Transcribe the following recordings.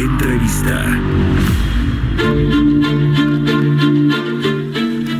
Entrevista.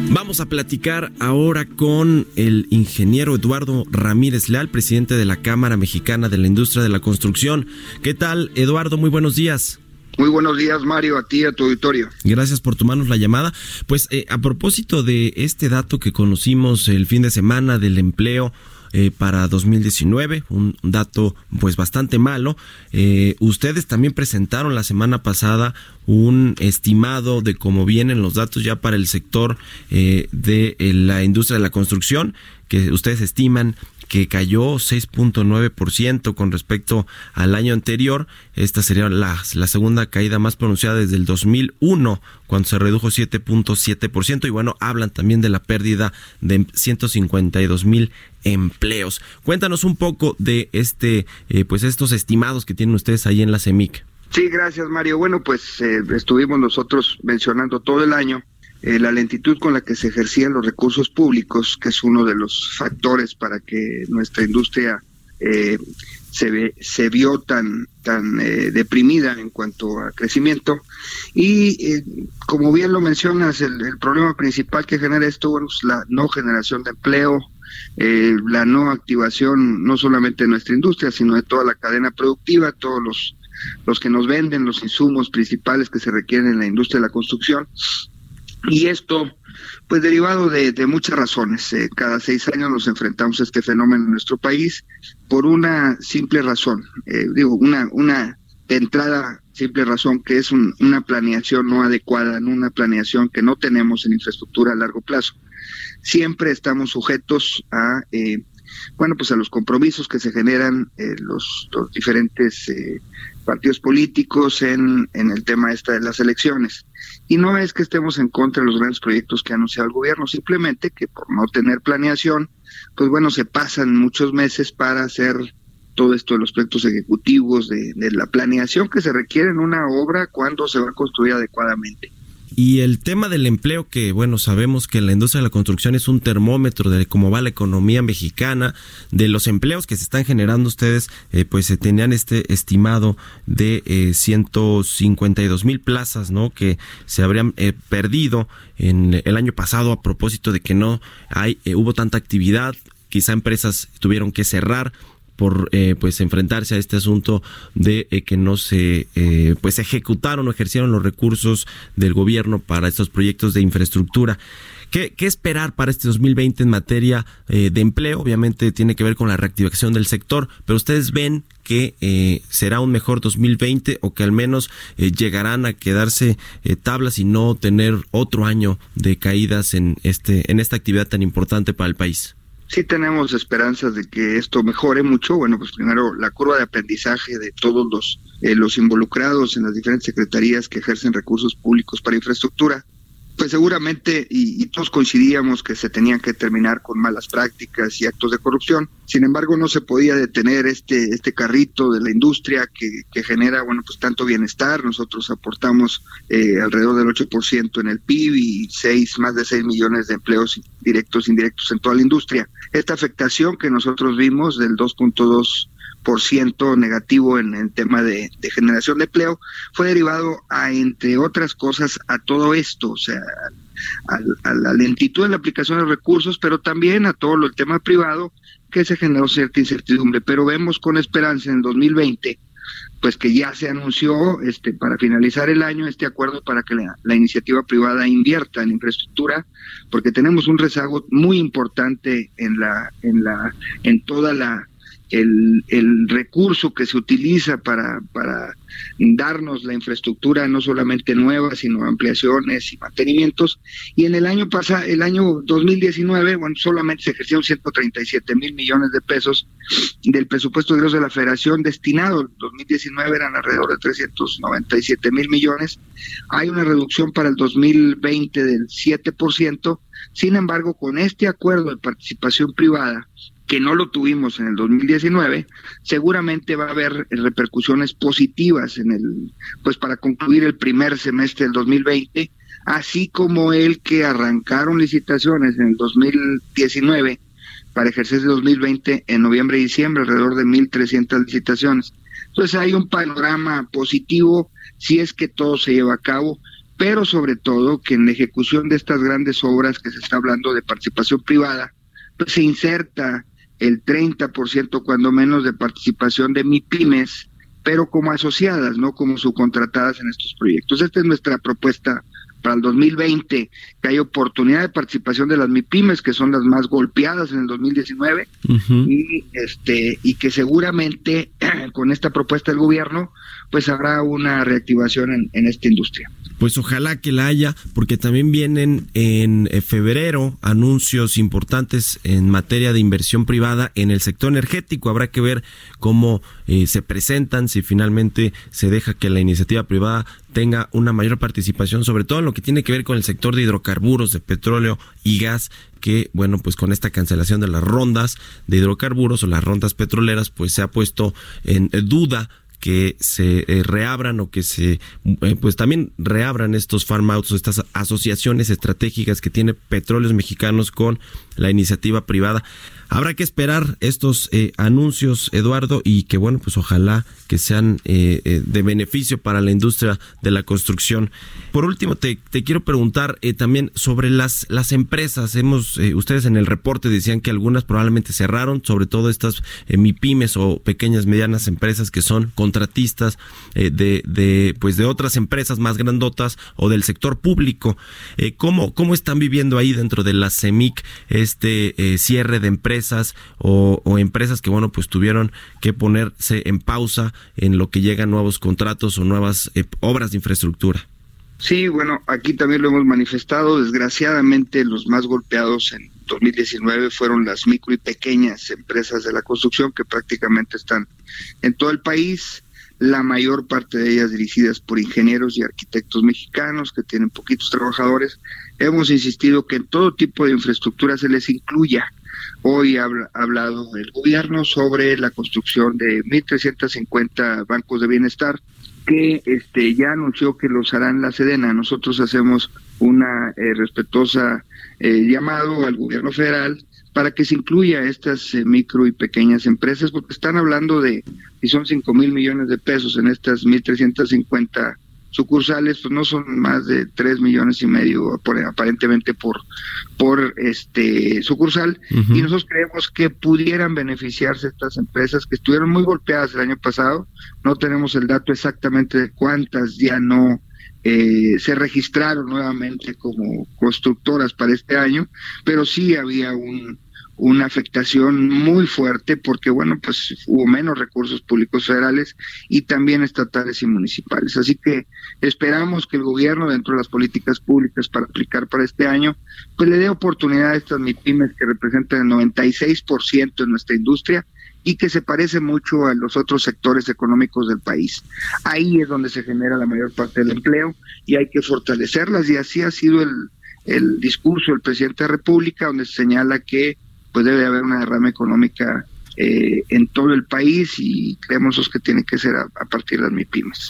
Vamos a platicar ahora con el ingeniero Eduardo Ramírez Leal, presidente de la Cámara Mexicana de la Industria de la Construcción. ¿Qué tal, Eduardo? Muy buenos días. Muy buenos días, Mario, a ti y a tu auditorio. Gracias por tomarnos la llamada. Pues eh, a propósito de este dato que conocimos el fin de semana del empleo eh, para 2019, un dato pues bastante malo. Eh, ustedes también presentaron la semana pasada un estimado de cómo vienen los datos ya para el sector eh, de eh, la industria de la construcción, que ustedes estiman que cayó 6.9% con respecto al año anterior. Esta sería la, la, segunda caída más pronunciada desde el 2001, cuando se redujo 7.7%. Y bueno, hablan también de la pérdida de 152 mil empleos. Cuéntanos un poco de este, eh, pues estos estimados que tienen ustedes ahí en la CEMIC. Sí, gracias Mario. Bueno, pues eh, estuvimos nosotros mencionando todo el año eh, la lentitud con la que se ejercían los recursos públicos, que es uno de los factores para que nuestra industria eh, se, ve, se vio tan, tan eh, deprimida en cuanto a crecimiento. Y eh, como bien lo mencionas, el, problema principal que genera esto bueno, es la no generación de empleo, eh, la no activación no solamente de nuestra industria, sino de toda la cadena productiva, todos los, los que nos venden los insumos principales que se requieren en la industria de la construcción. Y esto, pues derivado de, muchas razones. Eh, cada seis años nos enfrentamos a este fenómeno en nuestro país por una simple razón. Eh, digo, una, una de entrada simple razón que es un, una planeación no adecuada, una planeación que no tenemos en infraestructura a largo plazo. Siempre estamos sujetos a, eh, bueno, pues a los compromisos que se generan eh, los, diferentes eh, partidos políticos en, en el tema esta de las elecciones. Y no es que estemos en contra de los grandes proyectos que ha anunciado el gobierno, simplemente que por no tener planeación, pues bueno, se pasan muchos meses para hacer todo esto de los proyectos ejecutivos, de la planeación que se requiere en una obra cuando se va a construir adecuadamente. Y el tema del empleo, que bueno, sabemos que la industria de la construcción es un termómetro de cómo va la economía mexicana, de los empleos que se están generando ustedes, eh, pues se tenían este estimado de eh, 152 mil plazas, ¿no? Que se habrían eh, perdido en el año pasado a propósito de que no hay, eh, hubo tanta actividad, quizá empresas tuvieron que cerrar por eh, pues enfrentarse a este asunto de eh, que no se eh, pues ejecutaron o ejercieron los recursos del gobierno para estos proyectos de infraestructura. ¿Qué, qué esperar para este 2020 en materia eh, de empleo? Obviamente tiene que ver con la reactivación del sector, pero ustedes ven que eh, será un mejor 2020 o que al menos eh, llegarán a quedarse tablas y no tener otro año de caídas en este en esta actividad tan importante para el país sí tenemos esperanzas de que esto mejore mucho. Bueno, pues primero la curva de aprendizaje de todos los, eh, los involucrados en las diferentes secretarías que ejercen recursos públicos para infraestructura. Pues seguramente, y, y, todos coincidíamos que se tenían que terminar con malas prácticas y actos de corrupción. Sin embargo, no se podía detener este, este carrito de la industria que, que genera, bueno, pues tanto bienestar. Nosotros aportamos eh, alrededor del 8% en el PIB y seis, más de 6 millones de empleos directos e indirectos en toda la industria. Esta afectación que nosotros vimos del 2.2 por ciento negativo en el tema de, generación de empleo fue derivado a entre otras cosas a todo esto o sea a, a, la lentitud de la aplicación de recursos pero también a todo lo, el tema privado que se generó cierta incertidumbre pero vemos con esperanza en el 2020 pues que ya se anunció este para finalizar el año este acuerdo para que la, la, iniciativa privada invierta en infraestructura porque tenemos un rezago muy importante en la en la en toda la el, recurso que se utiliza para, darnos la infraestructura no solamente nueva, sino ampliaciones y mantenimientos. Y en el año pasado, el año 2019, bueno, solamente se ejercieron 137 mil millones de pesos del presupuesto de de la Federación destinado. En 2019 eran alrededor de 397 mil millones. Hay una reducción para el 2020 del 7%. Sin embargo, con este acuerdo de participación privada, que no lo tuvimos en el 2019, seguramente va a haber repercusiones positivas en el, pues para concluir el primer semestre del 2020, así como el que arrancaron licitaciones en el 2019 para ejercer el 2020 en noviembre y diciembre, alrededor de 1.300 licitaciones. Entonces hay un panorama positivo si es que todo se lleva a cabo, pero sobre todo que en la ejecución de estas grandes obras que se está hablando de participación privada, pues se inserta el 30% cuando menos de participación de MIPIMES, pero como asociadas, no como subcontratadas en estos proyectos. Esta es nuestra propuesta para el 2020, que hay oportunidad de participación de las MIPIMES, que son las más golpeadas en el 2019, y, este, y que seguramente con esta propuesta del gobierno, pues habrá una reactivación en, en esta industria pues ojalá que la haya, porque también vienen en eh, febrero anuncios importantes en materia de inversión privada en el sector energético. Habrá que ver cómo eh, se presentan, si finalmente se deja que la iniciativa privada tenga una mayor participación, sobre todo en lo que tiene que ver con el sector de hidrocarburos, de petróleo y gas, que bueno, pues con esta cancelación de las rondas de hidrocarburos o las rondas petroleras, pues se ha puesto en duda que se eh, reabran o que se, eh, pues también reabran estos farm outs, estas asociaciones estratégicas que tiene Petróleos Mexicanos con la iniciativa privada. Habrá que esperar estos eh, anuncios, Eduardo, y que bueno, pues ojalá que sean eh, eh, de beneficio para la industria de la construcción. Por último, te, quiero preguntar también sobre las, las empresas. Hemos, ustedes en el reporte decían que algunas probablemente cerraron, sobre todo estas MIPIMES o pequeñas medianas empresas que son contratistas de, de, pues de otras empresas más grandotas o del sector público. ¿cómo, ¿Cómo están viviendo ahí dentro de la CEMIC este cierre de empresas? O, empresas que, bueno, pues tuvieron que ponerse en pausa en lo que llegan nuevos contratos o nuevas eh, obras de infraestructura. Sí, bueno, aquí también lo hemos manifestado. Desgraciadamente, los más golpeados en 2019 fueron las micro y pequeñas empresas de la construcción que prácticamente están en todo el país. La mayor parte de ellas dirigidas por ingenieros y arquitectos mexicanos que tienen poquitos trabajadores. Hemos insistido que en todo tipo de infraestructura se les incluya Hoy ha, hablado el gobierno sobre la construcción de 1.350 bancos de bienestar que este ya anunció que los harán la Sedena. Nosotros hacemos una eh, respetuosa eh, llamado al gobierno federal para que se incluya estas eh, micro y pequeñas empresas, porque están hablando de, si son 5 mil millones de pesos en estas 1.350 sucursales pues no son más de tres millones y medio aparentemente por por este sucursal. Y nosotros creemos que pudieran beneficiarse estas empresas que estuvieron muy golpeadas el año pasado. No tenemos el dato exactamente de cuántas ya no eh, se registraron nuevamente como constructoras para este año pero sí había un una afectación muy fuerte porque, bueno, pues hubo menos recursos públicos federales y también estatales y municipales. Así que esperamos que el gobierno, dentro de las políticas públicas para aplicar para este año, pues le dé oportunidad a estas MIPIMES que representan el 96% de nuestra industria y que se parece mucho a los otros sectores económicos del país. Ahí es donde se genera la mayor parte del empleo y hay que fortalecerlas y así ha sido el, el discurso del presidente de la República, donde se señala que pues debe haber una derrama económica eh, en todo el país y creemos que tiene que ser a, partir de las MIPIMES.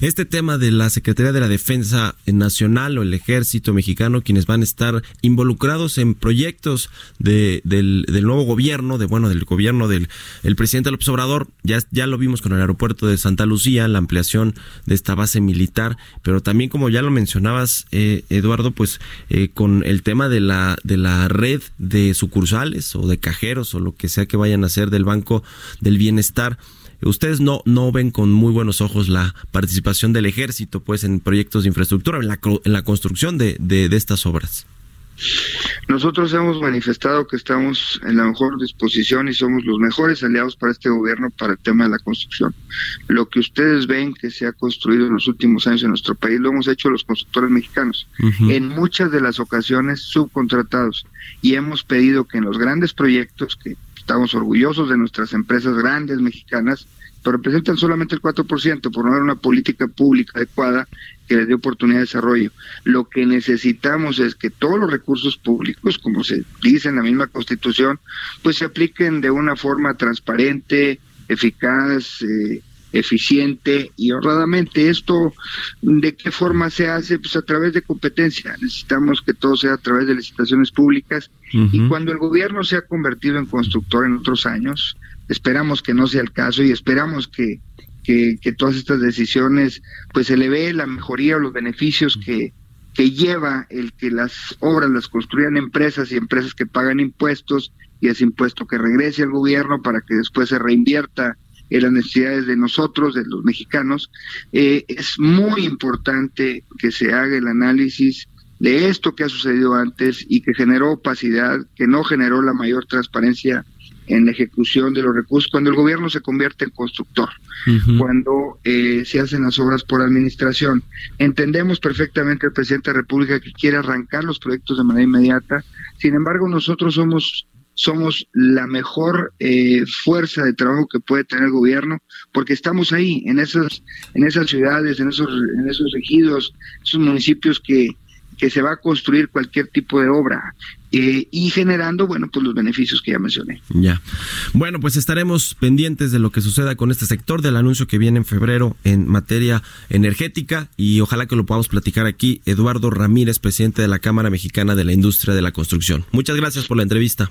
Este tema de la Secretaría de la Defensa Nacional o el Ejército Mexicano, quienes van a estar involucrados en proyectos de, del, nuevo gobierno, de bueno, del gobierno del el presidente López Obrador, ya, ya lo vimos con el aeropuerto de Santa Lucía, la ampliación de esta base militar, pero también como ya lo mencionabas, eh, Eduardo, pues eh, con el tema de la, de la red de sucursales o de cajeros o lo que sea que vayan a hacer del Banco del Bienestar. Ustedes no, no ven con muy buenos ojos la participación del ejército pues en proyectos de infraestructura, en la, en la construcción de, de, estas obras. Nosotros hemos manifestado que estamos en la mejor disposición y somos los mejores aliados para este gobierno para el tema de la construcción. Lo que ustedes ven que se ha construido en los últimos años en nuestro país lo hemos hecho los constructores mexicanos, en muchas de las ocasiones subcontratados, y hemos pedido que en los grandes proyectos que estamos orgullosos de nuestras empresas grandes mexicanas, pero representan solamente el 4% por no haber una política pública adecuada que les dé oportunidad de desarrollo. Lo que necesitamos es que todos los recursos públicos, como se dice en la misma Constitución, pues se apliquen de una forma transparente, eficaz, eh, eficiente y honradamente. ¿Esto de qué forma se hace? Pues a través de competencia. Necesitamos que todo sea a través de licitaciones públicas. Y cuando el gobierno se ha convertido en constructor en otros años, esperamos que no sea el caso y esperamos que, que, todas estas decisiones pues se le ve la mejoría o los beneficios que, que lleva el que las obras las construyan empresas y empresas que pagan impuestos y ese impuesto que regrese al gobierno para que después se reinvierta en las necesidades de nosotros, de los mexicanos, eh, es muy importante que se haga el análisis de esto que ha sucedido antes y que generó opacidad, que no generó la mayor transparencia en la ejecución de los recursos, cuando el gobierno se convierte en constructor, cuando eh, se hacen las obras por administración. Entendemos perfectamente el presidente de la República que quiere arrancar los proyectos de manera inmediata, sin embargo nosotros somos somos la mejor eh, fuerza de trabajo que puede tener el gobierno, porque estamos ahí, en esas, en esas ciudades, en esos, en esos ejidos, esos municipios que, que se va a construir cualquier tipo de obra. Eh, y generando, bueno, pues los beneficios que ya mencioné. Ya. Bueno, pues estaremos pendientes de lo que suceda con este sector, del anuncio que viene en febrero en materia energética y ojalá que lo podamos platicar aquí. Eduardo Ramírez, presidente de la Cámara Mexicana de la Industria de la Construcción. Muchas gracias por la entrevista.